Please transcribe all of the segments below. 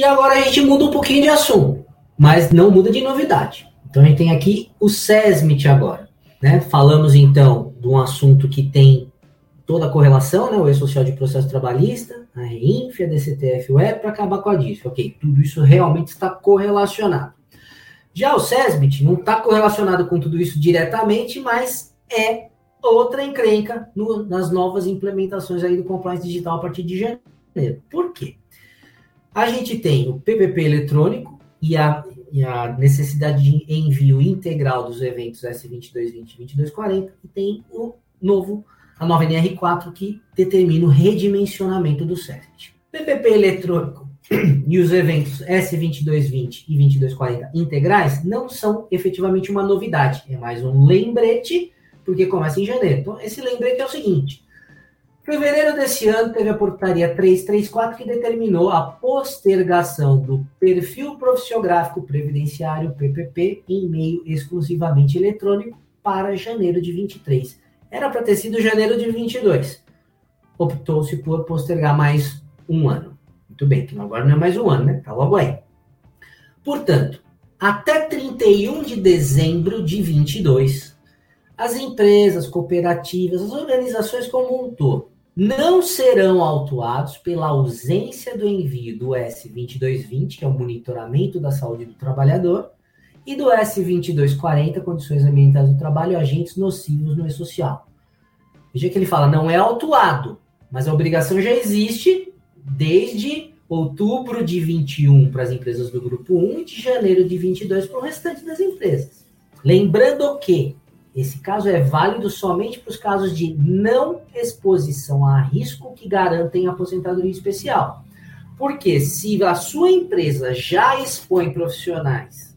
E agora a gente muda um pouquinho de assunto, mas não muda de novidade. Então a gente tem aqui o SESMIT agora. Né? Falamos então de um assunto que tem toda a correlação, né? o E-Social de Processo Trabalhista, a REINF, a DCTF Web, para acabar com a DISF. Ok, tudo isso realmente está correlacionado. Já o SESMIT não está correlacionado com tudo isso diretamente, mas é outra encrenca no, nas novas implementações aí do compliance digital a partir de janeiro. Por quê? A gente tem o PPP eletrônico e a, e a necessidade de envio integral dos eventos S2220 e 2240 e tem o novo a nova NR4 que determina o redimensionamento do SESMIT. PPP eletrônico e os eventos S2220 e 2240 integrais não são efetivamente uma novidade, é mais um lembrete, porque começa em janeiro. Então, esse lembrete é o seguinte: fevereiro desse ano teve a portaria 334 que determinou a postergação do perfil profissiográfico previdenciário PPP em meio exclusivamente eletrônico para janeiro de 23. Era para ter sido janeiro de 22. Optou-se por postergar mais um ano. Muito bem, que agora não é mais um ano, né? Tá logo aí. Portanto, até 31 de dezembro de 22, as empresas, cooperativas, as organizações como um todo não serão autuados pela ausência do envio do S2220, que é o monitoramento da saúde do trabalhador, e do S2240, condições ambientais do trabalho e agentes nocivos no e-social. Veja que ele fala, não é autuado, mas a obrigação já existe desde outubro de 21 para as empresas do grupo 1 e de janeiro de 22 para o restante das empresas. Lembrando que esse caso é válido somente para os casos de não exposição a risco que garantem aposentadoria especial. Porque se a sua empresa já expõe profissionais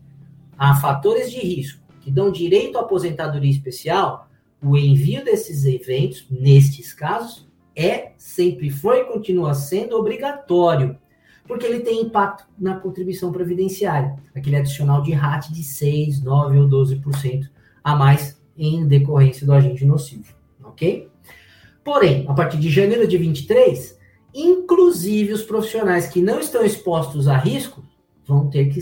a fatores de risco que dão direito à aposentadoria especial, o envio desses eventos, nestes casos, é, sempre foi e continua sendo obrigatório, porque ele tem impacto na contribuição previdenciária, aquele adicional de RAT de 6, 9 ou 12% a mais em decorrência do agente nocivo, ok? Porém, a partir de janeiro de 23, inclusive os profissionais que não estão expostos a risco vão ter que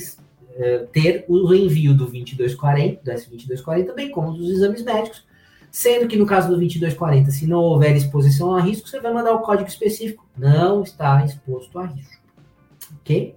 é, ter o envio do 2240, do S2240, bem como dos exames médicos, sendo que no caso do 2240, se não houver exposição a risco, você vai mandar o código específico, não está exposto a risco, ok?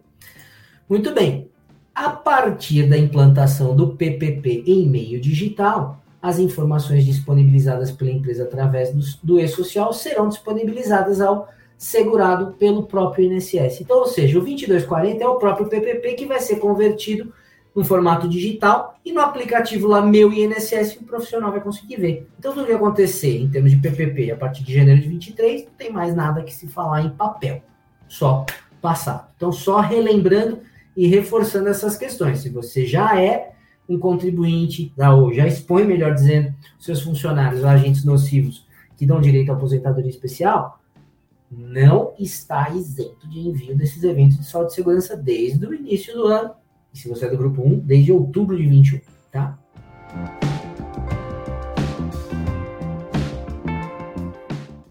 Muito bem. A partir da implantação do PPP em meio digital, as informações disponibilizadas pela empresa através do, do e-social serão disponibilizadas ao segurado pelo próprio INSS. Então, ou seja, o 2240 é o próprio PPP que vai ser convertido no formato digital e no aplicativo lá Meu INSS o profissional vai conseguir ver. Então, tudo que acontecer em termos de PPP a partir de janeiro de 23, não tem mais nada que se falar em papel, só passado. Então, só relembrando e reforçando essas questões. Se você já é um contribuinte, ou já expõe, melhor dizendo, seus funcionários, agentes nocivos que dão direito à aposentadoria especial, não está isento de envio desses eventos de saúde e segurança desde o início do ano. E se você é do grupo 1, desde outubro de 21, tá?